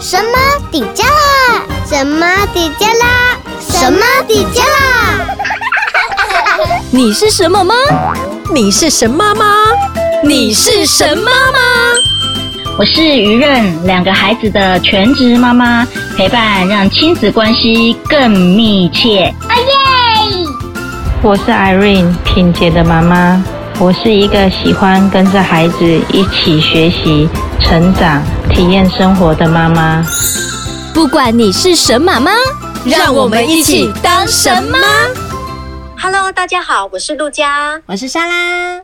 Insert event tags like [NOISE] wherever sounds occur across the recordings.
什么底加啦？什么底加啦？什么底加啦？[LAUGHS] 你是什么吗？你是神妈吗？你是神妈吗？我是于润，两个孩子的全职妈妈，陪伴让亲子关系更密切。哦耶！我是 Irene，品洁的妈妈。我是一个喜欢跟着孩子一起学习、成长、体验生活的妈妈。不管你是神妈妈，让我们一起当神妈。Hello，大家好，我是陆佳，我是莎拉。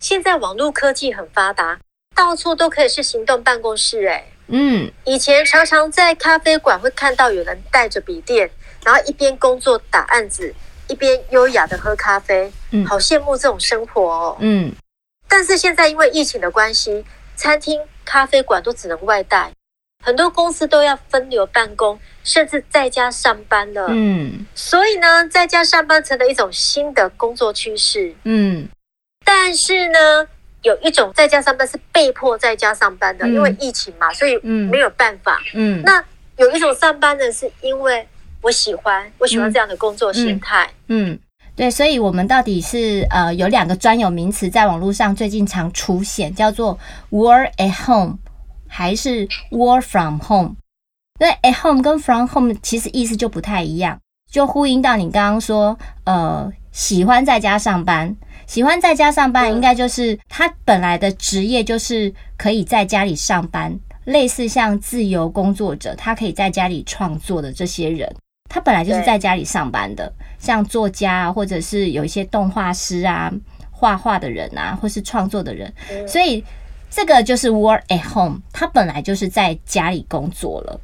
现在网络科技很发达，到处都可以是行动办公室。哎，嗯，以前常常在咖啡馆会看到有人带着笔电，然后一边工作打案子。一边优雅的喝咖啡，嗯，好羡慕这种生活哦，嗯。但是现在因为疫情的关系，餐厅、咖啡馆都只能外带，很多公司都要分流办公，甚至在家上班了，嗯。所以呢，在家上班成了一种新的工作趋势，嗯。但是呢，有一种在家上班是被迫在家上班的，嗯，因为疫情嘛，所以没有办法，嗯。嗯，那有一种上班呢，是因为。我喜欢，我喜欢这样的工作形态。嗯，嗯，对，所以，我们到底是呃，有两个专有名词在网络上最近常出现，叫做 “work at home” 还是 “work from home”？那 “at home” 跟 “from home” 其实意思就不太一样，就呼应到你刚刚说，呃，喜欢在家上班，喜欢在家上班，应该就是他本来的职业就是可以在家里上班，类似像自由工作者，他可以在家里创作的这些人。他本来就是在家里上班的，像作家啊，或者是有一些动画师啊、画画的人啊，或是创作的人，所以这个就是 work at home。他本来就是在家里工作了。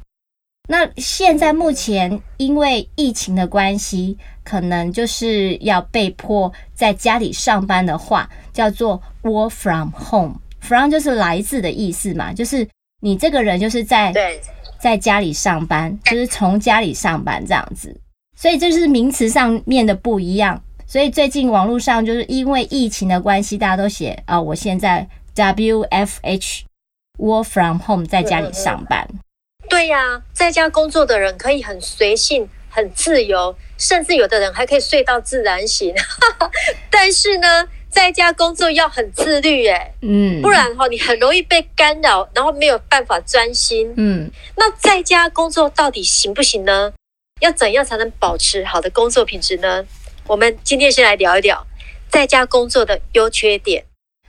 那现在目前因为疫情的关系，可能就是要被迫在家里上班的话，叫做 work from home。from 就是来自的意思嘛，就是你这个人就是在对。在家里上班，就是从家里上班这样子，所以这是名词上面的不一样。所以最近网络上就是因为疫情的关系，大家都写啊，我现在 WFH Work from Home 在家里上班。对呀，在家工作的人可以很随性、很自由，甚至有的人还可以睡到自然醒。[LAUGHS] 但是呢，在家工作要很自律，哎，嗯，不然哈，你很容易被干扰，然后没有办法专心，嗯。那在家工作到底行不行呢？要怎样才能保持好的工作品质呢？我们今天先来聊一聊在家工作的优缺点。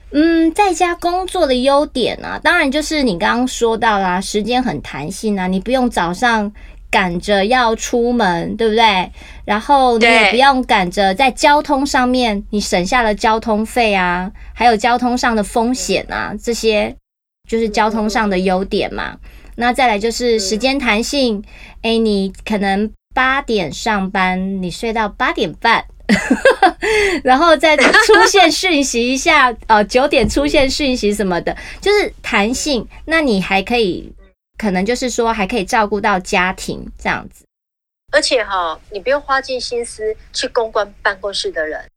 嗯，在家工作的优点呢，当然就是你刚刚说到啦，时间很弹性啊，你不用早上。赶着要出门，对不对？然后你也不用赶着在交通上面，你省下了交通费啊，还有交通上的风险啊，这些就是交通上的优点嘛。那再来就是时间弹性，哎，你可能八点上班，你睡到八点半，[LAUGHS] 然后再出现讯息一下，呃，九点出现讯息什么的，就是弹性。那你还可以。可能就是说，还可以照顾到家庭这样子，而且哈，你不用花尽心思去公关办公室的人，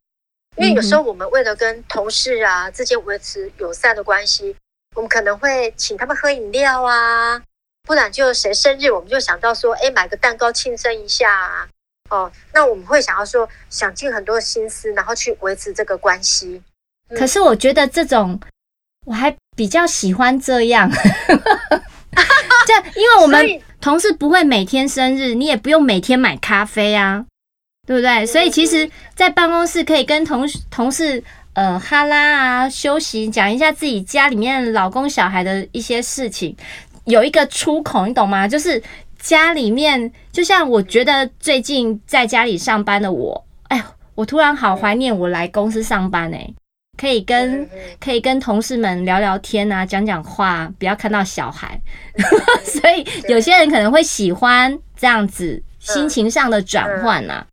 因为有时候我们为了跟同事啊之间维持友善的关系，我们可能会请他们喝饮料啊，不然就谁生日，我们就想到说，哎，买个蛋糕庆生一下啊，哦，那我们会想要说，想尽很多心思，然后去维持这个关系。可是我觉得这种，我还比较喜欢这样。因为我们同事不会每天生日，你也不用每天买咖啡啊，对不对？所以其实，在办公室可以跟同同事呃哈拉啊，休息，讲一下自己家里面老公小孩的一些事情，有一个出口，你懂吗？就是家里面，就像我觉得最近在家里上班的我，哎，我突然好怀念我来公司上班哎、欸。可以跟可以跟同事们聊聊天啊，讲讲话，不要看到小孩。[LAUGHS] 所以有些人可能会喜欢这样子心情上的转换啊。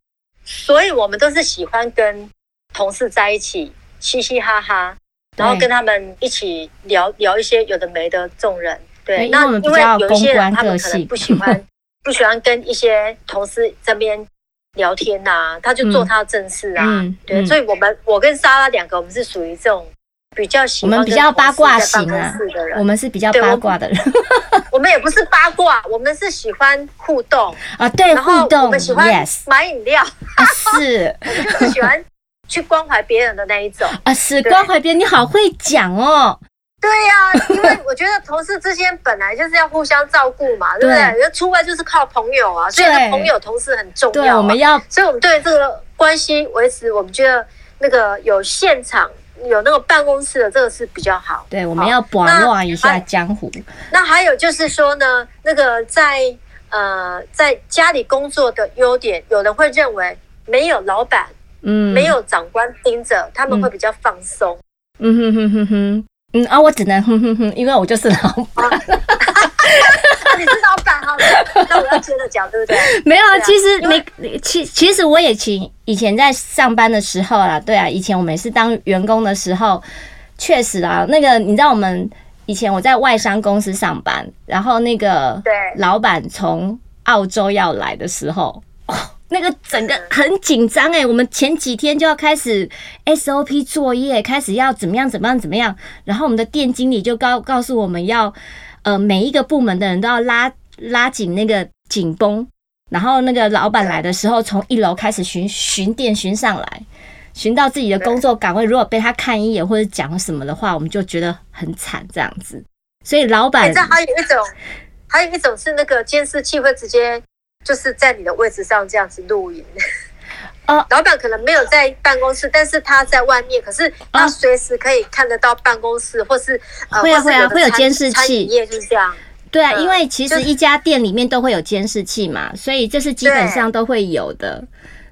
所以我们都是喜欢跟同事在一起嘻嘻哈哈，然后跟他们一起聊聊一些有的没的众人。对，那因为有一些人他们可能不喜欢 [LAUGHS] 不喜欢跟一些同事这边。聊天呐、啊，他就做他的正事啊，嗯嗯、对，所以我们我跟莎拉两个，我们是属于这种比较喜欢我们比较八卦型啊，我们是比较八卦的人。[LAUGHS] 我们也不是八卦，我们是喜欢互动。啊，对，互动。我们喜欢买饮料，是，[LAUGHS] 我们就是喜欢去关怀别人的那一种。啊，是关怀别人，你好会讲哦。对呀，[LAUGHS] 因为我觉得同事之间本来就是要互相照顾嘛，对不对？因为出外就是靠朋友啊，所以朋友同事很重要。我们要，所以我们对这个关系维持，我们觉得那个有现场有那个办公室的这个是比较好。对，我们要把握一下江湖。那还有就是说呢，那个在呃在家里工作的优点，有人会认为没有老板，嗯，没有长官盯着，他们会比较放松。嗯哼哼哼哼。嗯啊，我只能哼哼哼，因为我就是老板。你是老板哈，那我要接着讲，对不对？[LAUGHS] 没有啊，其实你，其其实我也请以前在上班的时候啦，对啊，以前我们是当员工的时候，确实啊，那个你知道我们以前我在外商公司上班，然后那个对老板从澳洲要来的时候。那个整个很紧张哎，我们前几天就要开始 SOP 作业，开始要怎么样怎么样怎么样，然后我们的店经理就告告诉我们要，呃，每一个部门的人都要拉拉紧那个紧绷，然后那个老板来的时候，从一楼开始巡巡店巡上来，巡到自己的工作岗位，如果被他看一眼或者讲什么的话，我们就觉得很惨这样子。所以老板，你知道还有一种，还有一种是那个监视器会直接。就是在你的位置上这样子露营，哦，[LAUGHS] 老板可能没有在办公室，但是他在外面，可是他随时可以看得到办公室，或是会啊会啊会有监视器，就是这样。对啊，因为其实一家店里面都会有监视器嘛，所以这是基本上都会有的。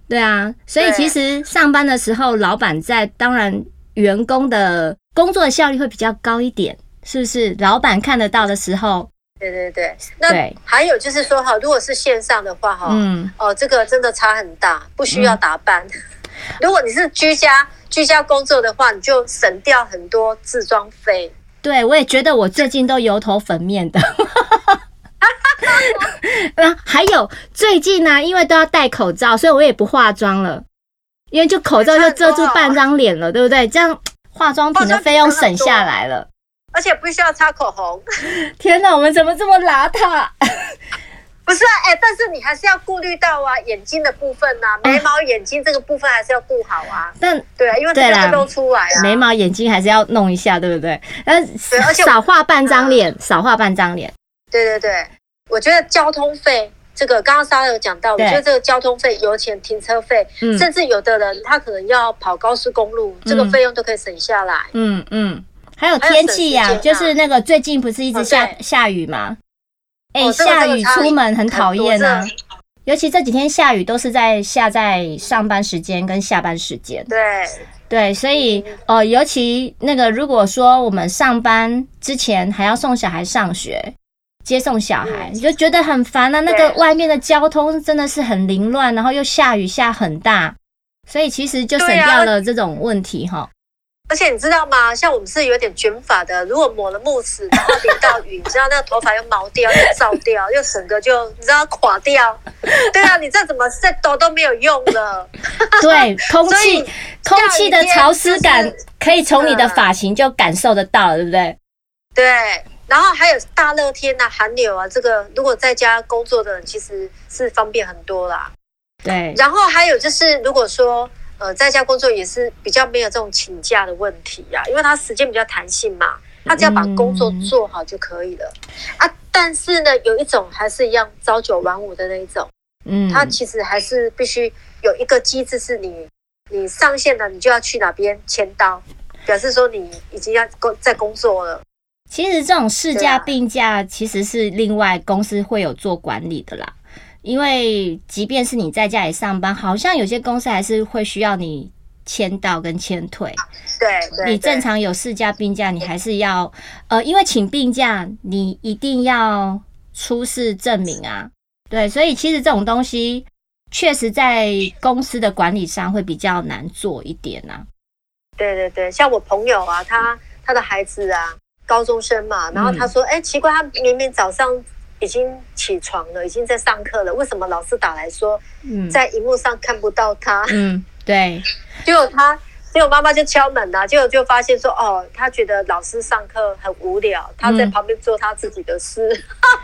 对啊，所以其实上班的时候，老板在，当然员工的工作效率会比较高一点，是不是？老板看得到的时候。对对对，那还有就是说哈，如果是线上的话哈，嗯，哦，这个真的差很大，不需要打扮。嗯、[LAUGHS] 如果你是居家居家工作的话，你就省掉很多自装费。对，我也觉得我最近都油头粉面的。[LAUGHS] 还有最近呢、啊，因为都要戴口罩，所以我也不化妆了，因为就口罩就遮住半张脸了，对不对？这样化妆品的费用省下来了。而且不需要擦口红。[LAUGHS] 天哪，我们怎么这么邋遢？[LAUGHS] 不是啊，哎、欸，但是你还是要顾虑到啊，眼睛的部分呐、啊，眉毛、眼睛这个部分还是要顾好啊。但对啊，因为这个都出来啊，眉毛、眼睛还是要弄一下，对不对？但而且少画半张脸，少画半张脸。对对对，我觉得交通费这个刚刚莎有讲到，我觉得这个交通费、油钱、停车费，嗯、甚至有的人他可能要跑高速公路，嗯、这个费用都可以省下来。嗯嗯。还有天气呀，就是那个最近不是一直下下雨吗？哎，下雨出门很讨厌啊，尤其这几天下雨都是在下在上班时间跟下班时间。对对，所以呃，尤其那个如果说我们上班之前还要送小孩上学，接送小孩，你就觉得很烦啊。那个外面的交通真的是很凌乱，然后又下雨下很大，所以其实就省掉了这种问题哈。而且你知道吗？像我们是有点卷发的，如果抹了慕斯，然后淋到雨，你知道那个头发又毛掉，又燥掉，又整个就你知道垮掉。对啊，你再怎么 set 都都没有用了。对，[LAUGHS] 空气空气的潮湿感可以从你的发型就感受得到了，对不对？对。然后还有大热天啊，寒流啊，这个如果在家工作的人其实是方便很多啦。对。然后还有就是，如果说。呃，在家工作也是比较没有这种请假的问题呀、啊，因为他时间比较弹性嘛，他只要把工作做好就可以了、嗯、啊。但是呢，有一种还是一样朝九晚五的那一种，嗯，他其实还是必须有一个机制，是你你上线了，你就要去哪边签到，表示说你已经要工在工作了。其实这种事假病假其实是另外公司会有做管理的啦。因为即便是你在家里上班，好像有些公司还是会需要你签到跟签退。对，对，你正常有事假病假，你还是要呃，因为请病假，你一定要出示证明啊。对，所以其实这种东西确实在公司的管理上会比较难做一点啊。对对对，像我朋友啊，他他的孩子啊，高中生嘛，然后他说，哎、嗯，奇怪，他明明早上。已经起床了，已经在上课了。为什么老师打来说，在荧幕上看不到他？嗯，对。[LAUGHS] 结果他，结结果妈妈就敲门了，结果就发现说，哦，他觉得老师上课很无聊，他在旁边做他自己的事。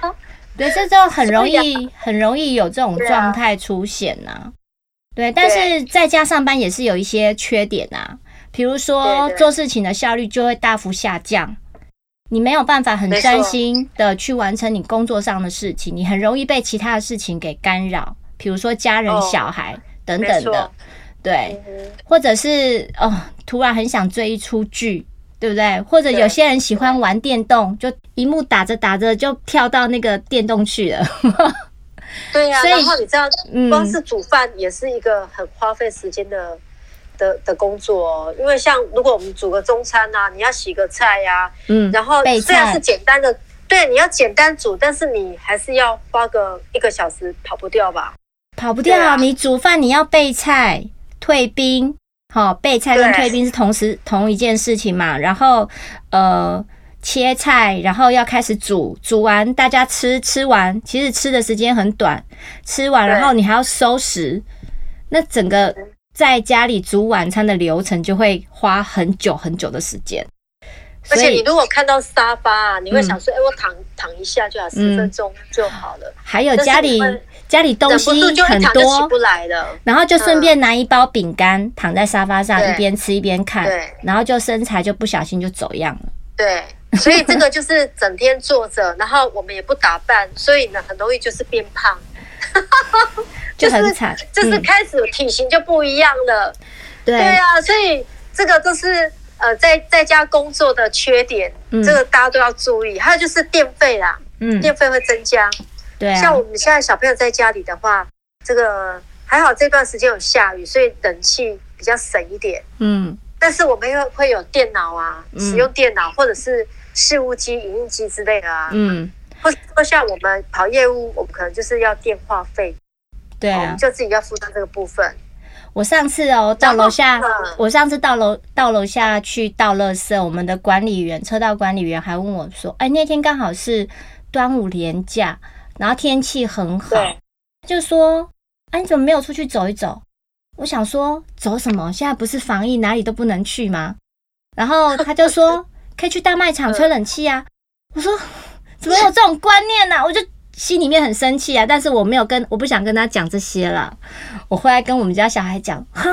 嗯、[LAUGHS] 对，这就很容易，[LAUGHS] 很容易有这种状态出现呐、啊。对，但是在家上班也是有一些缺点啊，比如说做事情的效率就会大幅下降，你没有办法很专心的去完成你工作上的事情，你很容易被其他的事情给干扰，比如说家人、小孩等等的。对，或者是哦，突然很想追一出剧，对不对？或者有些人喜欢玩电动，就一幕打着打着就跳到那个电动去了。对呀、啊，[LAUGHS] 然后你知道，光是煮饭也是一个很花费时间的、嗯、的的工作哦。因为像如果我们煮个中餐啊，你要洗个菜呀、啊，嗯，然后虽然是简单的，对，你要简单煮，但是你还是要花个一个小时，跑不掉吧？跑不掉，啊、你煮饭你要备菜。退冰，好、哦，备菜跟退冰是同时同一件事情嘛？然后，呃，切菜，然后要开始煮，煮完大家吃，吃完其实吃的时间很短，吃完然后你还要收拾，那整个在家里煮晚餐的流程就会花很久很久的时间。而且你如果看到沙发啊，你会想说，哎、嗯，我躺躺一下就好，十分钟就好了。还有家里。家里东西很多，起不来了然后就顺便拿一包饼干，躺在沙发上一边吃一边看，然后就身材就不小心就走样了。对，所以这个就是整天坐着，然后我们也不打扮，所以呢很容易就是变胖，[LAUGHS] 就很惨，就是开始体型就不一样了。对对啊，所以这个都是呃在在家工作的缺点，这个大家都要注意。还有就是电费啦，嗯，电费会增加。对、啊，像我们现在小朋友在家里的话，这个还好，这段时间有下雨，所以冷气比较省一点。嗯，但是我们又会有电脑啊，嗯、使用电脑或者是事务机、影印机之类的啊。嗯，或者说像我们跑业务，我们可能就是要电话费。对啊，我们就自己要负担这个部分。我上次哦，到楼下，我上次到楼到楼下去倒垃圾，我们的管理员、车道管理员还问我说：“哎，那天刚好是端午连假。”然后天气很好，就说：“哎，你怎么没有出去走一走？”我想说：“走什么？现在不是防疫，哪里都不能去吗？”然后他就说：[LAUGHS] “可以去大卖场吹冷气啊。”我说：“怎么有这种观念呢？”我就心里面很生气啊，但是我没有跟，我不想跟他讲这些了。我回来跟我们家小孩讲：“哈，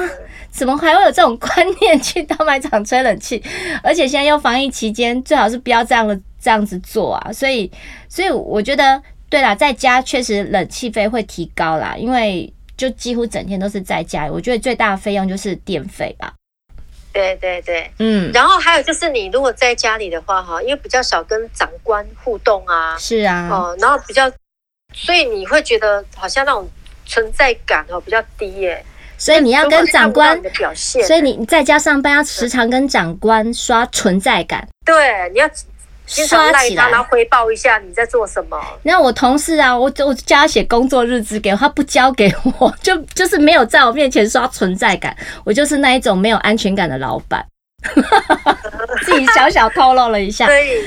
怎么还会有这种观念去大卖场吹冷气？而且现在又防疫期间，最好是不要这样的这样子做啊。”所以，所以我觉得。对啦，在家确实冷气费会提高啦，因为就几乎整天都是在家。我觉得最大的费用就是电费吧。对对对，嗯。然后还有就是你如果在家里的话，哈，因为比较少跟长官互动啊，是啊，哦，然后比较，所以你会觉得好像那种存在感哦比较低耶。所以你要跟长官，所以你在家上班要时常跟长官刷存在感。对，你要。刷起来，然后回报一下你在做什么。那我同事啊，我我叫他写工作日志给我，他不交给我，[LAUGHS] 就就是没有在我面前刷存在感。我就是那一种没有安全感的老板，[LAUGHS] 自己小小透露了一下。[LAUGHS] 对，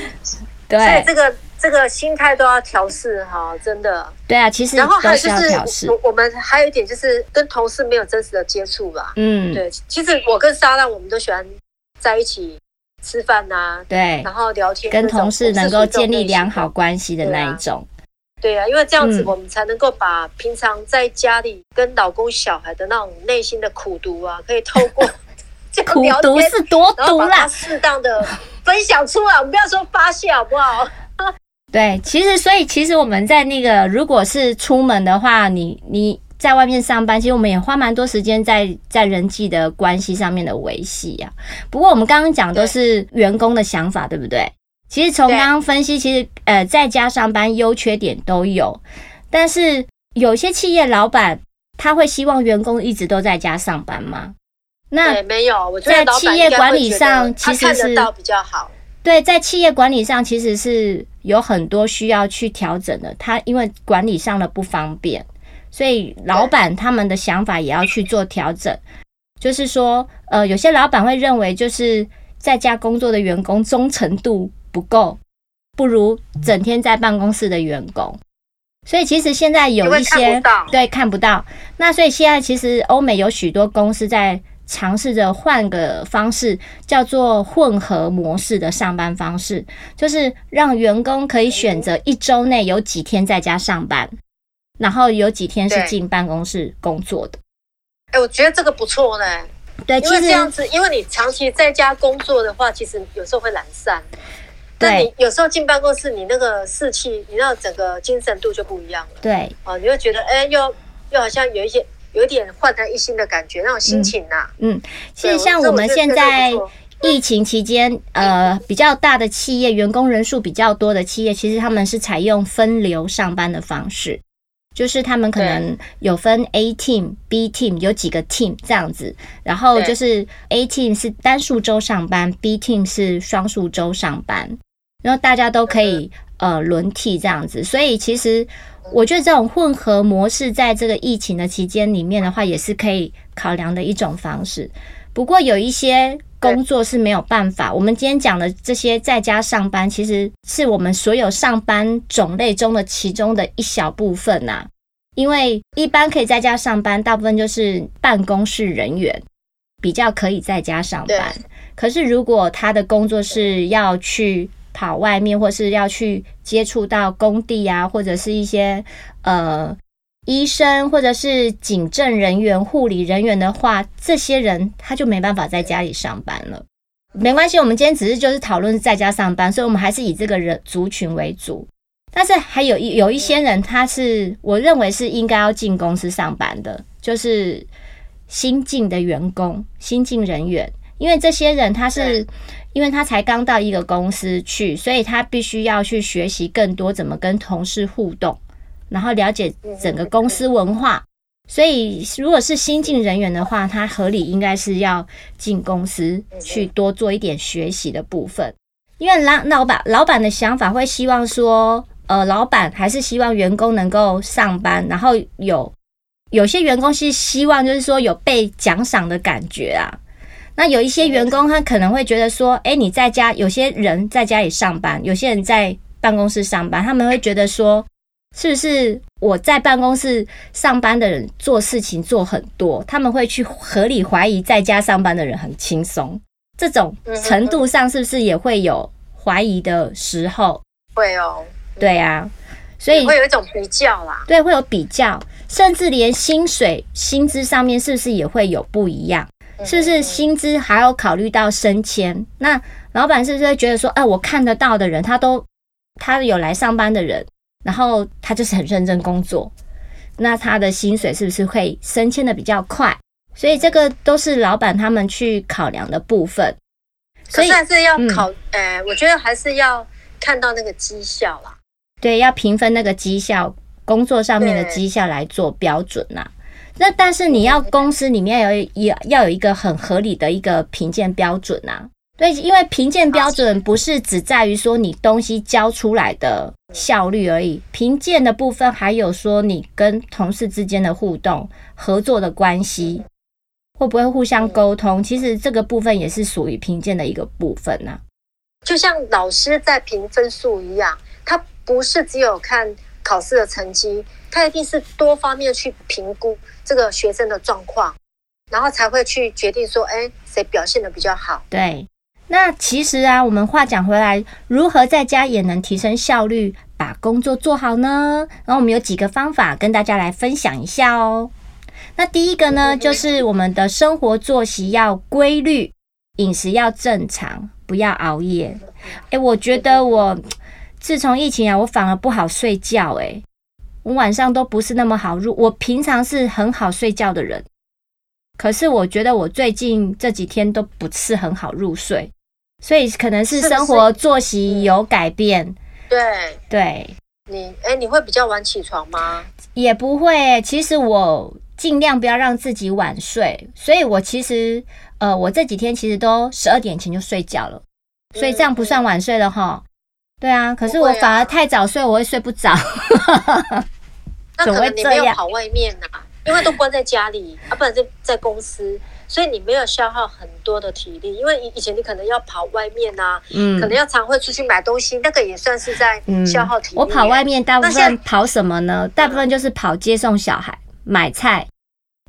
对，所以这个这个心态都要调试哈，真的。对啊，其实然后还有就是，我我们还有一点就是跟同事没有真实的接触吧。嗯，对，其实我跟莎拉我们都喜欢在一起。吃饭呐、啊，对，然后聊天，跟同事能够建立良好关系的那一种。对啊，因为这样子我们才能够把平常在家里跟老公、小孩的那种内心的苦毒啊，可以透过 [LAUGHS] 苦毒是多毒啦，适当的分享出来。我们不要说发泄好不好？[LAUGHS] 对，其实所以其实我们在那个如果是出门的话，你你。在外面上班，其实我们也花蛮多时间在在人际的关系上面的维系呀。不过我们刚刚讲都是员工的想法，对不对？其实从刚刚分析，其实呃在家上班优缺点都有，但是有些企业老板他会希望员工一直都在家上班吗？那没有，我觉得在企业管理上其实是比较好。对，在企业管理上其实是有很多需要去调整的，他因为管理上的不方便。所以老板他们的想法也要去做调整，就是说，呃，有些老板会认为，就是在家工作的员工忠诚度不够，不如整天在办公室的员工。所以其实现在有一些对看不到，那所以现在其实欧美有许多公司在尝试着换个方式，叫做混合模式的上班方式，就是让员工可以选择一周内有几天在家上班，然后有几天是进办公室工作的。哎，我觉得这个不错呢。对，其实这样子，因为你长期在家工作的话，其实有时候会懒散。对，你有时候进办公室，你那个士气，你那整个精神度就不一样了。对，哦，你会觉得，哎，又又好像有一些。有点焕然一新的感觉，那种心情呐、啊。嗯，其实像我们现在疫情期间，呃，比较大的企业，员工人数比较多的企业，其实他们是采用分流上班的方式，就是他们可能有分 A team、B team，有几个 team 这样子，然后就是 A team 是单数周上班，B team 是双数周上班，然后大家都可以呃轮替这样子，所以其实。我觉得这种混合模式在这个疫情的期间里面的话，也是可以考量的一种方式。不过有一些工作是没有办法。我们今天讲的这些在家上班，其实是我们所有上班种类中的其中的一小部分呐。因为一般可以在家上班，大部分就是办公室人员比较可以在家上班。可是如果他的工作是要去跑外面，或是要去接触到工地啊，或者是一些呃医生，或者是警政人员、护理人员的话，这些人他就没办法在家里上班了。没关系，我们今天只是就是讨论在家上班，所以我们还是以这个人族群为主。但是还有一有一些人，他是我认为是应该要进公司上班的，就是新进的员工、新进人员，因为这些人他是。因为他才刚到一个公司去，所以他必须要去学习更多怎么跟同事互动，然后了解整个公司文化。所以，如果是新进人员的话，他合理应该是要进公司去多做一点学习的部分。因为老老板老板的想法会希望说，呃，老板还是希望员工能够上班，然后有有些员工是希望就是说有被奖赏的感觉啊。那有一些员工，他可能会觉得说，哎，你在家，有些人在家里上班，有些人在办公室上班，他们会觉得说，是不是我在办公室上班的人做事情做很多？他们会去合理怀疑在家上班的人很轻松，这种程度上是不是也会有怀疑的时候？会哦，对啊，所以会有一种比较啦，对，会有比较，甚至连薪水、薪资上面是不是也会有不一样？是不是薪资还要考虑到升迁？那老板是不是会觉得说，哎，我看得到的人，他都他有来上班的人，然后他就是很认真工作，那他的薪水是不是会升迁的比较快？所以这个都是老板他们去考量的部分。所以还是要考，呃，我觉得还是要看到那个绩效啦。对，要评分那个绩效，工作上面的绩效来做标准呐。那但是你要公司里面有也要有一个很合理的一个评鉴标准呐，对，因为评鉴标准不是只在于说你东西交出来的效率而已，评鉴的部分还有说你跟同事之间的互动、合作的关系，会不会互相沟通，其实这个部分也是属于评鉴的一个部分呐。就像老师在评分数一样，他不是只有看考试的成绩，他一定是多方面去评估。这个学生的状况，然后才会去决定说，哎，谁表现的比较好？对，那其实啊，我们话讲回来，如何在家也能提升效率，把工作做好呢？然后我们有几个方法跟大家来分享一下哦。那第一个呢，就是我们的生活作息要规律，饮食要正常，不要熬夜。哎，我觉得我自从疫情啊，我反而不好睡觉，诶。我晚上都不是那么好入，我平常是很好睡觉的人，可是我觉得我最近这几天都不是很好入睡，所以可能是生活作息有改变。对。对，你哎，你会比较晚起床吗？也不会，其实我尽量不要让自己晚睡，所以我其实呃，我这几天其实都十二点前就睡觉了，所以这样不算晚睡了哈。对啊，可是我反而太早睡，我会睡不着。[LAUGHS] 那可能你没有跑外面呐、啊，因为都关在家里，啊，不然就在公司，所以你没有消耗很多的体力。因为以以前你可能要跑外面呐、啊，嗯，可能要常会出去买东西，那个也算是在消耗体力、嗯。我跑外面大部分跑什么呢？大部分就是跑接送小孩、买菜，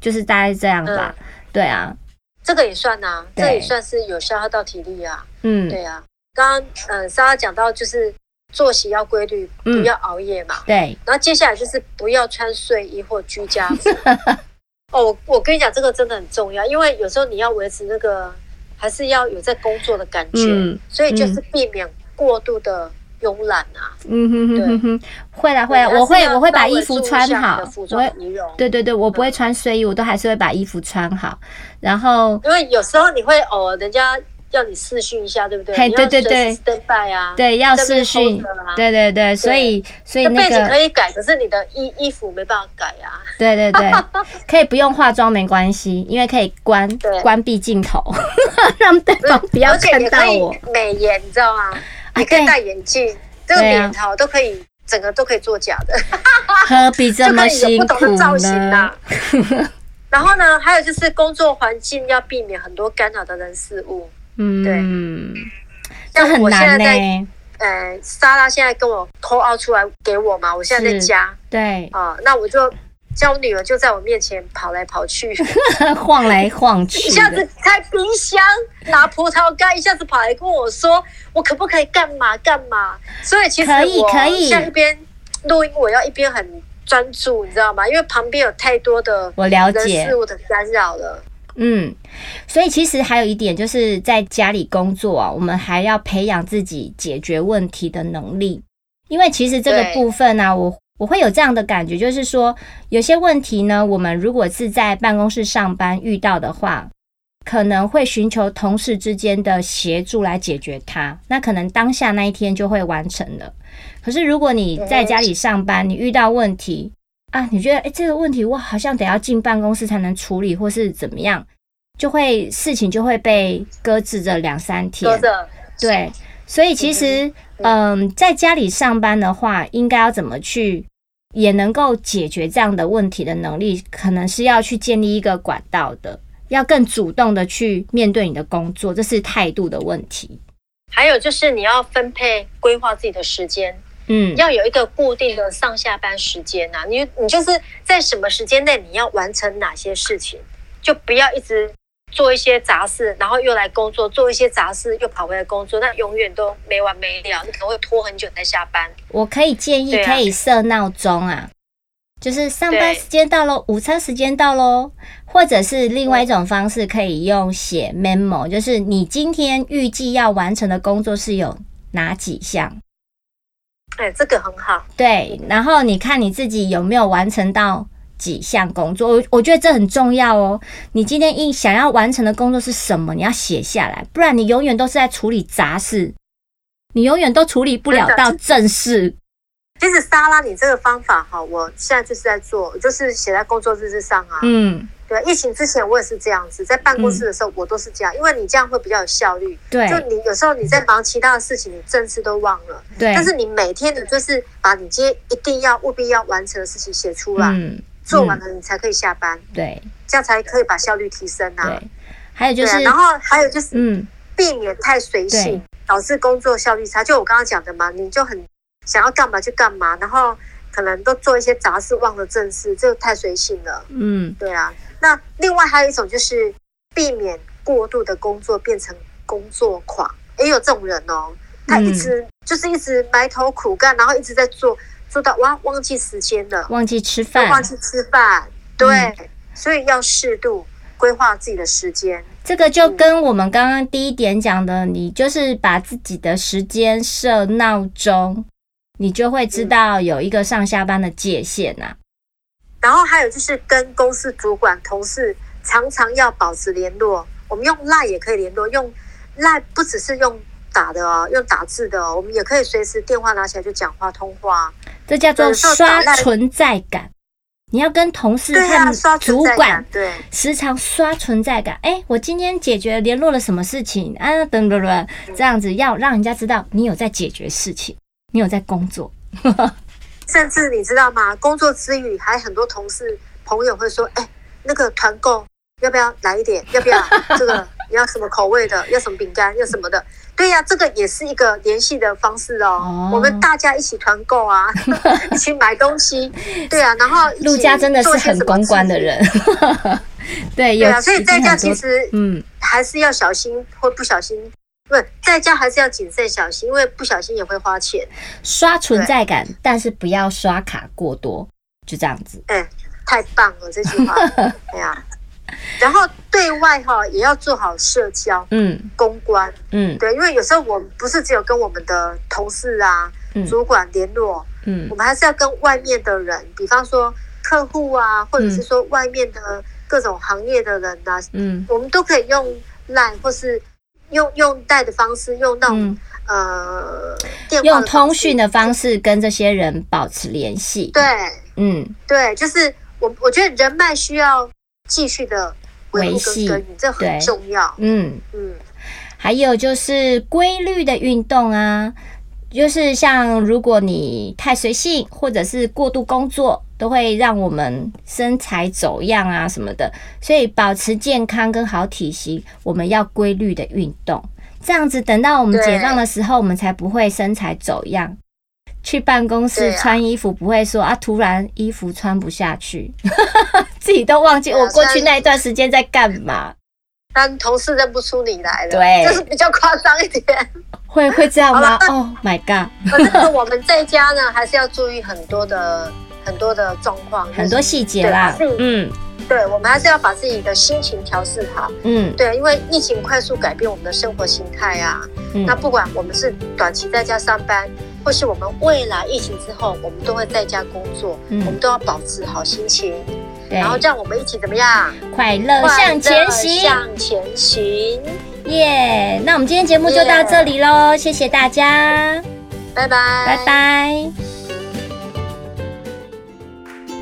就是大概这样吧。嗯、对啊，这个也算啊，这也算是有消耗到体力啊。嗯，对啊。刚刚嗯，莎莎讲到就是作息要规律，不要熬夜嘛。对。然后接下来就是不要穿睡衣或居家服。[LAUGHS] 哦，我跟你讲，这个真的很重要，因为有时候你要维持那个，还是要有在工作的感觉。嗯。所以就是避免过度的。慵懒啊，嗯哼哼哼哼，会啦会啦，我会我会把衣服穿好，我会，对对对，我不会穿睡衣，我都还是会把衣服穿好，然后因为有时候你会偶尔人家要你试训一下，对不对？对对对，stand by 啊，对，要试训，对对对，所以所以那个背景可以改，可是你的衣衣服没办法改啊。对对对，[LAUGHS] 可以不用化妆没关系，因为可以关关闭镜头，[LAUGHS] 让对方不要看到我。美颜，你知道吗？你可以戴眼镜，这个脸套都可以，整个都可以作假的，[LAUGHS] 何必这么辛苦呢？啊。然后呢，还有就是工作环境要避免很多干扰的人事物。嗯，对，这很难呢。呃，莎拉现在跟我 call out 出来给我嘛，我现在在家。对啊，那我就。叫我女儿就在我面前跑来跑去，[LAUGHS] 晃来晃 [LAUGHS] 去，一下子开冰箱拿葡萄干，一下子跑来跟我说，我可不可以干嘛干嘛？所以其实我像一边录音，我要一边很专注，你知道吗？因为旁边有太多的我了解事物的干扰了。嗯，所以其实还有一点就是在家里工作啊，我们还要培养自己解决问题的能力，因为其实这个部分呢、啊，我。我会有这样的感觉，就是说，有些问题呢，我们如果是在办公室上班遇到的话，可能会寻求同事之间的协助来解决它，那可能当下那一天就会完成了。可是如果你在家里上班，你遇到问题啊，你觉得诶，这个问题我好像得要进办公室才能处理，或是怎么样，就会事情就会被搁置着两三天。对，所以其实。嗯，在家里上班的话，应该要怎么去也能够解决这样的问题的能力，可能是要去建立一个管道的，要更主动的去面对你的工作，这是态度的问题。还有就是你要分配规划自己的时间，嗯，要有一个固定的上下班时间呐、啊。你你就是在什么时间内你要完成哪些事情，就不要一直。做一些杂事，然后又来工作；做一些杂事，又跑回来工作，那永远都没完没了。你可能会拖很久才下班。我可以建议，可以设闹钟啊，就是上班时间到喽，午餐时间到喽，或者是另外一种方式，可以用写 memo，就是你今天预计要完成的工作是有哪几项？哎，这个很好。对，然后你看你自己有没有完成到。几项工作，我我觉得这很重要哦。你今天一想要完成的工作是什么？你要写下来，不然你永远都是在处理杂事，你永远都处理不了到正事。其实莎拉，你这个方法哈，我现在就是在做，就是写在工作日志上啊。嗯，对，疫情之前我也是这样子，在办公室的时候我都是这样，嗯、因为你这样会比较有效率。对，就你有时候你在忙其他的事情，你正事都忘了。对，但是你每天你就是把你今天一定要务必要完成的事情写出来。嗯。做完了，你才可以下班。对，这样才可以把效率提升啊。对，还有就是，然后还有就是，嗯，避免太随性，导致工作效率差。就我刚刚讲的嘛，你就很想要干嘛就干嘛，然后可能都做一些杂事，忘了正事，这个太随性了。嗯，对啊。那另外还有一种就是避免过度的工作变成工作狂，也有这种人哦，他一直就是一直埋头苦干，然后一直在做。做到哇，忘记时间了，忘记吃饭，忘记吃饭，对，嗯、所以要适度规划自己的时间。这个就跟我们刚刚第一点讲的，嗯、你就是把自己的时间设闹钟，你就会知道有一个上下班的界限呐、啊。然后还有就是跟公司主管、同事常常要保持联络，我们用 LINE 也可以联络，用 LINE 不只是用。打的哦，用打字的哦，我们也可以随时电话拿起来就讲话通话，这叫做刷存在感。你要跟同事和主管对时常刷存在感。哎，我今天解决联络了什么事情啊？等等等，这样子要让人家知道你有在解决事情，你有在工作。甚至你知道吗？工作之余，还很多同事朋友会说：“哎，那个团购要不要来一点？要不要 [LAUGHS] 这个？你要什么口味的？要什么饼干？要什么的？”对呀、啊，这个也是一个联系的方式哦。哦我们大家一起团购啊，[LAUGHS] 一起买东西。对啊，然后陆家真的是很公关的人。[LAUGHS] 对，有啊，所以在家其实嗯还是要小心，或不小心，不在家还是要谨慎小心，因为不小心也会花钱，刷存在感，但是不要刷卡过多，就这样子。哎，太棒了这句话，对 [LAUGHS] 呀。然后对外哈也要做好社交，嗯，公关，嗯，对，因为有时候我们不是只有跟我们的同事啊、嗯、主管联络，嗯，我们还是要跟外面的人，比方说客户啊，或者是说外面的各种行业的人呐、啊，嗯，我们都可以用 LINE 或是用用带的方式，用那种、嗯、呃电话用通讯的方式跟这些人保持联系。对，嗯，对，就是我我觉得人脉需要。继续的维系，这很重要。嗯嗯，还有就是规律的运动啊，就是像如果你太随性或者是过度工作，都会让我们身材走样啊什么的。所以保持健康跟好体型，我们要规律的运动，这样子等到我们解放的时候，我们才不会身材走样。去办公室穿衣服不会说啊，突然衣服穿不下去，[LAUGHS] 自己都忘记我过去那一段时间在干嘛，让同事认不出你来了，对，就是比较夸张一点，会会这样吗？Oh my god！可是我们在家呢，还是要注意很多的很多的状况，很多细节啦，嗯。对，我们还是要把自己的心情调试好。嗯，对，因为疫情快速改变我们的生活形态啊。嗯，那不管我们是短期在家上班，或是我们未来疫情之后，我们都会在家工作，嗯，我们都要保持好心情。对，然后这样我们一起怎么样？快乐向前行，向前行。耶！那我们今天节目就到这里喽，谢谢大家，拜拜，拜拜。